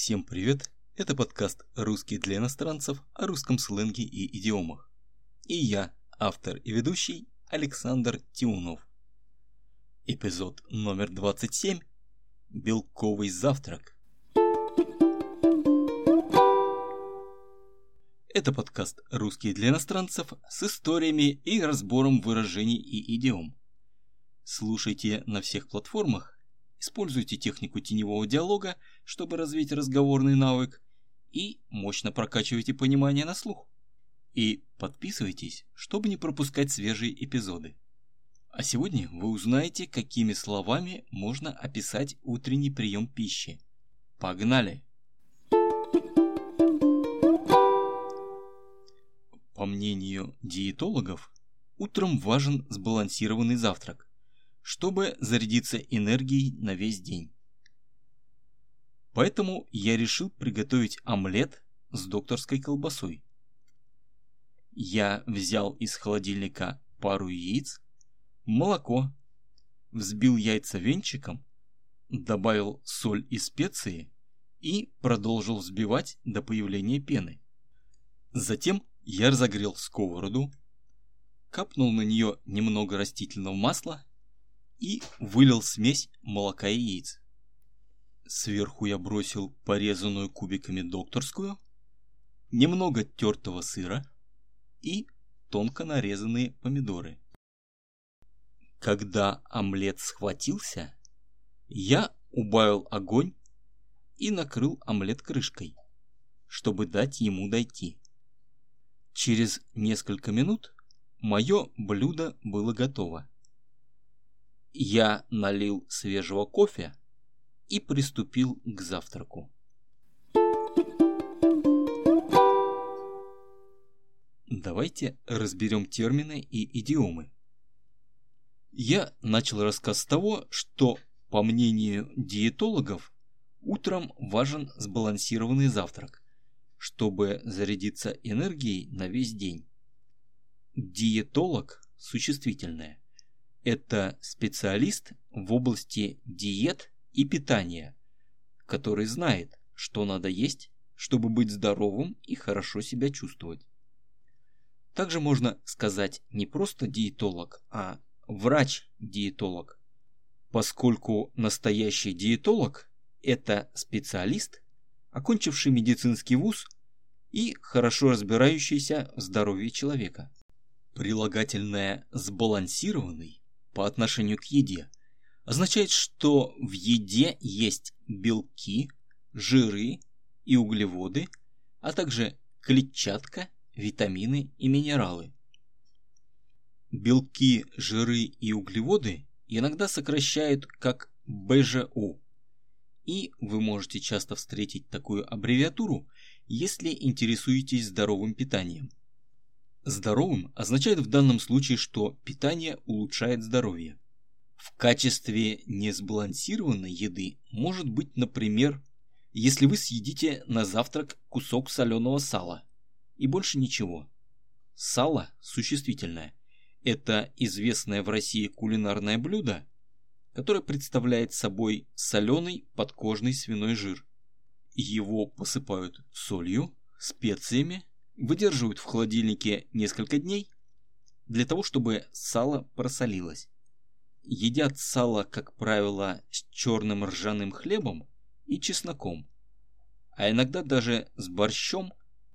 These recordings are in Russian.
Всем привет! Это подкаст «Русский для иностранцев» о русском сленге и идиомах. И я, автор и ведущий Александр Тиунов. Эпизод номер 27. Белковый завтрак. Это подкаст «Русский для иностранцев» с историями и разбором выражений и идиом. Слушайте на всех платформах Используйте технику теневого диалога, чтобы развить разговорный навык, и мощно прокачивайте понимание на слух. И подписывайтесь, чтобы не пропускать свежие эпизоды. А сегодня вы узнаете, какими словами можно описать утренний прием пищи. Погнали! По мнению диетологов, утром важен сбалансированный завтрак чтобы зарядиться энергией на весь день. Поэтому я решил приготовить омлет с докторской колбасой. Я взял из холодильника пару яиц, молоко, взбил яйца венчиком, добавил соль и специи и продолжил взбивать до появления пены. Затем я разогрел сковороду, капнул на нее немного растительного масла и вылил смесь молока и яиц. Сверху я бросил порезанную кубиками докторскую, немного тертого сыра и тонко нарезанные помидоры. Когда омлет схватился, я убавил огонь и накрыл омлет крышкой, чтобы дать ему дойти. Через несколько минут мое блюдо было готово. Я налил свежего кофе и приступил к завтраку. Давайте разберем термины и идиомы. Я начал рассказ с того, что, по мнению диетологов, утром важен сбалансированный завтрак, чтобы зарядиться энергией на весь день. Диетолог – существительное – это специалист в области диет и питания, который знает, что надо есть, чтобы быть здоровым и хорошо себя чувствовать. Также можно сказать не просто диетолог, а врач-диетолог, поскольку настоящий диетолог – это специалист, окончивший медицинский вуз и хорошо разбирающийся в здоровье человека. Прилагательное «сбалансированный» по отношению к еде означает, что в еде есть белки, жиры и углеводы, а также клетчатка, витамины и минералы. Белки, жиры и углеводы иногда сокращают как БЖУ. И вы можете часто встретить такую аббревиатуру, если интересуетесь здоровым питанием. Здоровым означает в данном случае, что питание улучшает здоровье. В качестве несбалансированной еды может быть, например, если вы съедите на завтрак кусок соленого сала и больше ничего. Сало существительное. Это известное в России кулинарное блюдо, которое представляет собой соленый подкожный свиной жир. Его посыпают солью, специями выдерживают в холодильнике несколько дней для того, чтобы сало просолилось. Едят сало, как правило, с черным ржаным хлебом и чесноком, а иногда даже с борщом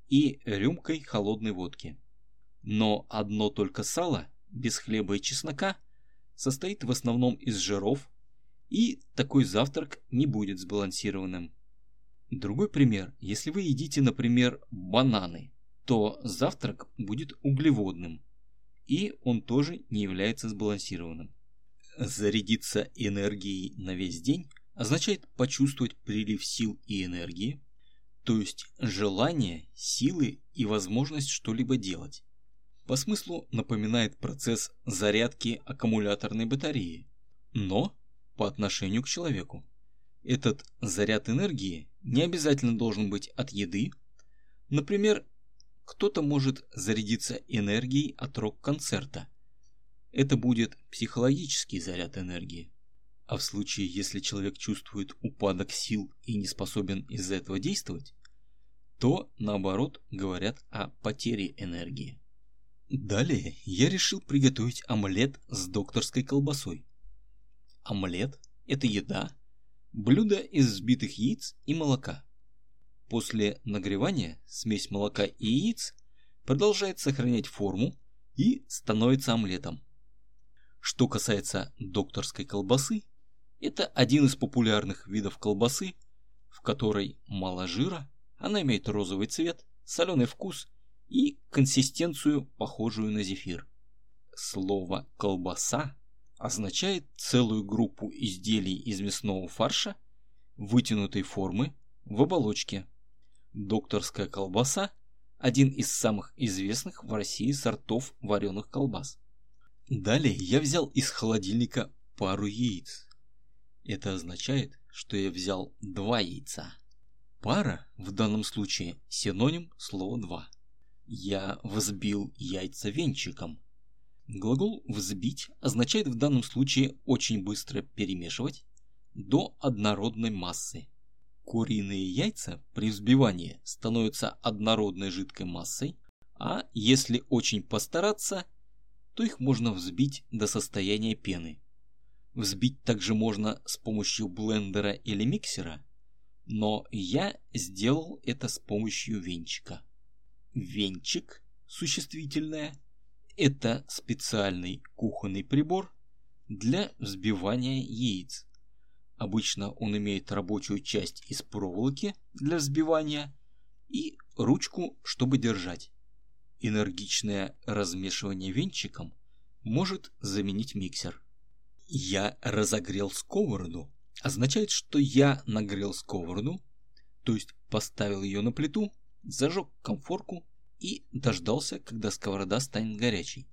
и рюмкой холодной водки. Но одно только сало, без хлеба и чеснока, состоит в основном из жиров, и такой завтрак не будет сбалансированным. Другой пример, если вы едите, например, бананы, то завтрак будет углеводным, и он тоже не является сбалансированным. Зарядиться энергией на весь день означает почувствовать прилив сил и энергии, то есть желание, силы и возможность что-либо делать. По смыслу напоминает процесс зарядки аккумуляторной батареи, но по отношению к человеку. Этот заряд энергии не обязательно должен быть от еды, например, кто-то может зарядиться энергией от рок-концерта. Это будет психологический заряд энергии. А в случае, если человек чувствует упадок сил и не способен из-за этого действовать, то наоборот говорят о потере энергии. Далее я решил приготовить омлет с докторской колбасой. Омлет – это еда, блюдо из взбитых яиц и молока. После нагревания смесь молока и яиц продолжает сохранять форму и становится омлетом. Что касается докторской колбасы, это один из популярных видов колбасы, в которой мало жира, она имеет розовый цвет, соленый вкус и консистенцию, похожую на зефир. Слово «колбаса» означает целую группу изделий из мясного фарша, вытянутой формы, в оболочке. Докторская колбаса – один из самых известных в России сортов вареных колбас. Далее я взял из холодильника пару яиц. Это означает, что я взял два яйца. Пара в данном случае синоним слова «два». Я взбил яйца венчиком. Глагол «взбить» означает в данном случае очень быстро перемешивать до однородной массы. Куриные яйца при взбивании становятся однородной жидкой массой, а если очень постараться, то их можно взбить до состояния пены. Взбить также можно с помощью блендера или миксера, но я сделал это с помощью венчика. Венчик, существительное, это специальный кухонный прибор для взбивания яиц. Обычно он имеет рабочую часть из проволоки для взбивания и ручку, чтобы держать. Энергичное размешивание венчиком может заменить миксер. Я разогрел сковороду означает, что я нагрел сковороду, то есть поставил ее на плиту, зажег комфорку и дождался, когда сковорода станет горячей.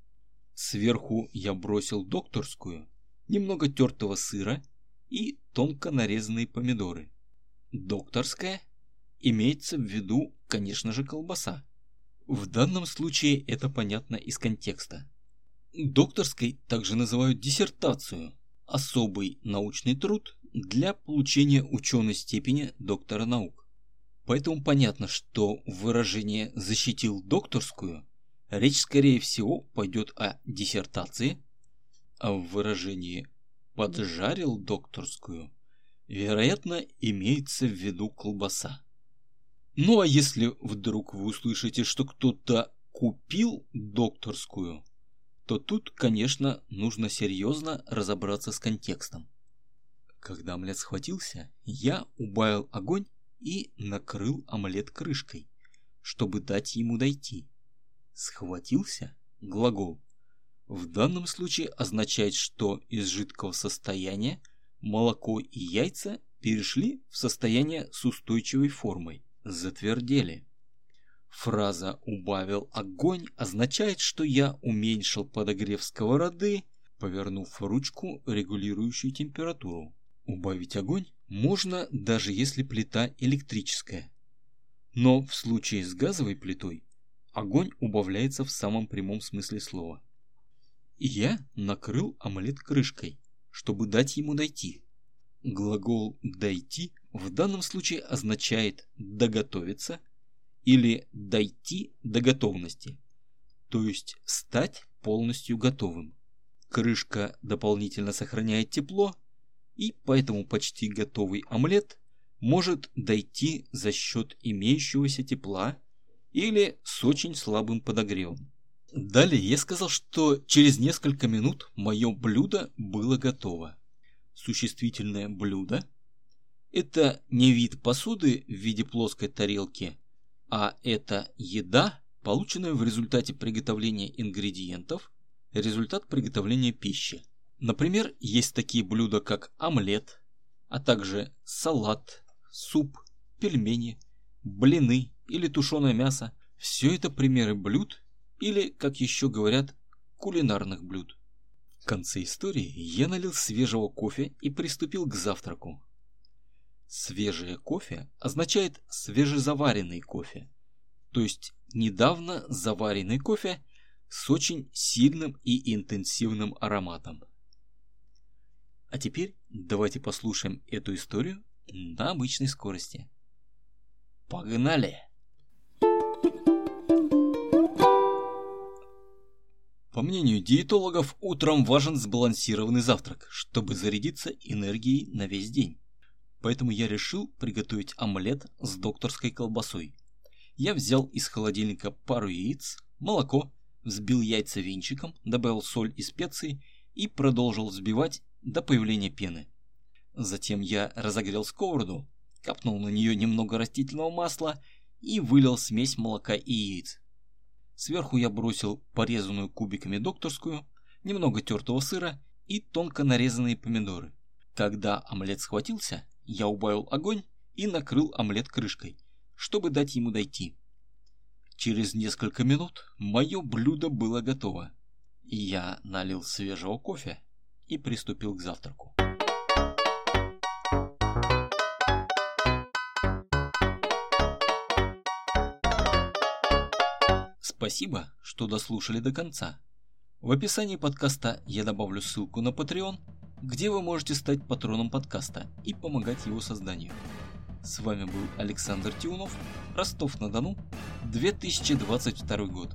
Сверху я бросил докторскую, немного тертого сыра и тонко нарезанные помидоры. Докторская имеется в виду, конечно же, колбаса. В данном случае это понятно из контекста. Докторской также называют диссертацию, особый научный труд, для получения ученой степени доктора наук. Поэтому понятно, что выражение «защитил докторскую» речь скорее всего пойдет о диссертации, а в выражении «поджарил докторскую» вероятно имеется в виду колбаса. Ну а если вдруг вы услышите, что кто-то купил докторскую, то тут, конечно, нужно серьезно разобраться с контекстом. Когда омлет схватился, я убавил огонь и накрыл омлет крышкой, чтобы дать ему дойти. Схватился – глагол. В данном случае означает, что из жидкого состояния молоко и яйца перешли в состояние с устойчивой формой, затвердели. Фраза «убавил огонь» означает, что я уменьшил подогрев сковороды, повернув ручку, регулирующую температуру. Убавить огонь можно, даже если плита электрическая. Но в случае с газовой плитой огонь убавляется в самом прямом смысле слова. Я накрыл омлет крышкой, чтобы дать ему дойти. Глагол «дойти» в данном случае означает «доготовиться» или «дойти до готовности», то есть стать полностью готовым. Крышка дополнительно сохраняет тепло, и поэтому почти готовый омлет может дойти за счет имеющегося тепла или с очень слабым подогревом. Далее я сказал, что через несколько минут мое блюдо было готово. Существительное блюдо – это не вид посуды в виде плоской тарелки, а это еда, полученная в результате приготовления ингредиентов, результат приготовления пищи. Например, есть такие блюда, как омлет, а также салат, суп, пельмени, блины или тушеное мясо. Все это примеры блюд или, как еще говорят, кулинарных блюд. В конце истории я налил свежего кофе и приступил к завтраку. Свежее кофе означает свежезаваренный кофе, то есть недавно заваренный кофе с очень сильным и интенсивным ароматом. А теперь Давайте послушаем эту историю на обычной скорости. Погнали! По мнению диетологов, утром важен сбалансированный завтрак, чтобы зарядиться энергией на весь день. Поэтому я решил приготовить омлет с докторской колбасой. Я взял из холодильника пару яиц, молоко, взбил яйца венчиком, добавил соль и специи и продолжил взбивать до появления пены. Затем я разогрел сковороду, капнул на нее немного растительного масла и вылил смесь молока и яиц. Сверху я бросил порезанную кубиками докторскую, немного тертого сыра и тонко нарезанные помидоры. Когда омлет схватился, я убавил огонь и накрыл омлет крышкой, чтобы дать ему дойти. Через несколько минут мое блюдо было готово. Я налил свежего кофе и приступил к завтраку. Спасибо, что дослушали до конца. В описании подкаста я добавлю ссылку на Patreon, где вы можете стать патроном подкаста и помогать его созданию. С вами был Александр Тиунов, Ростов-на-Дону, 2022 год.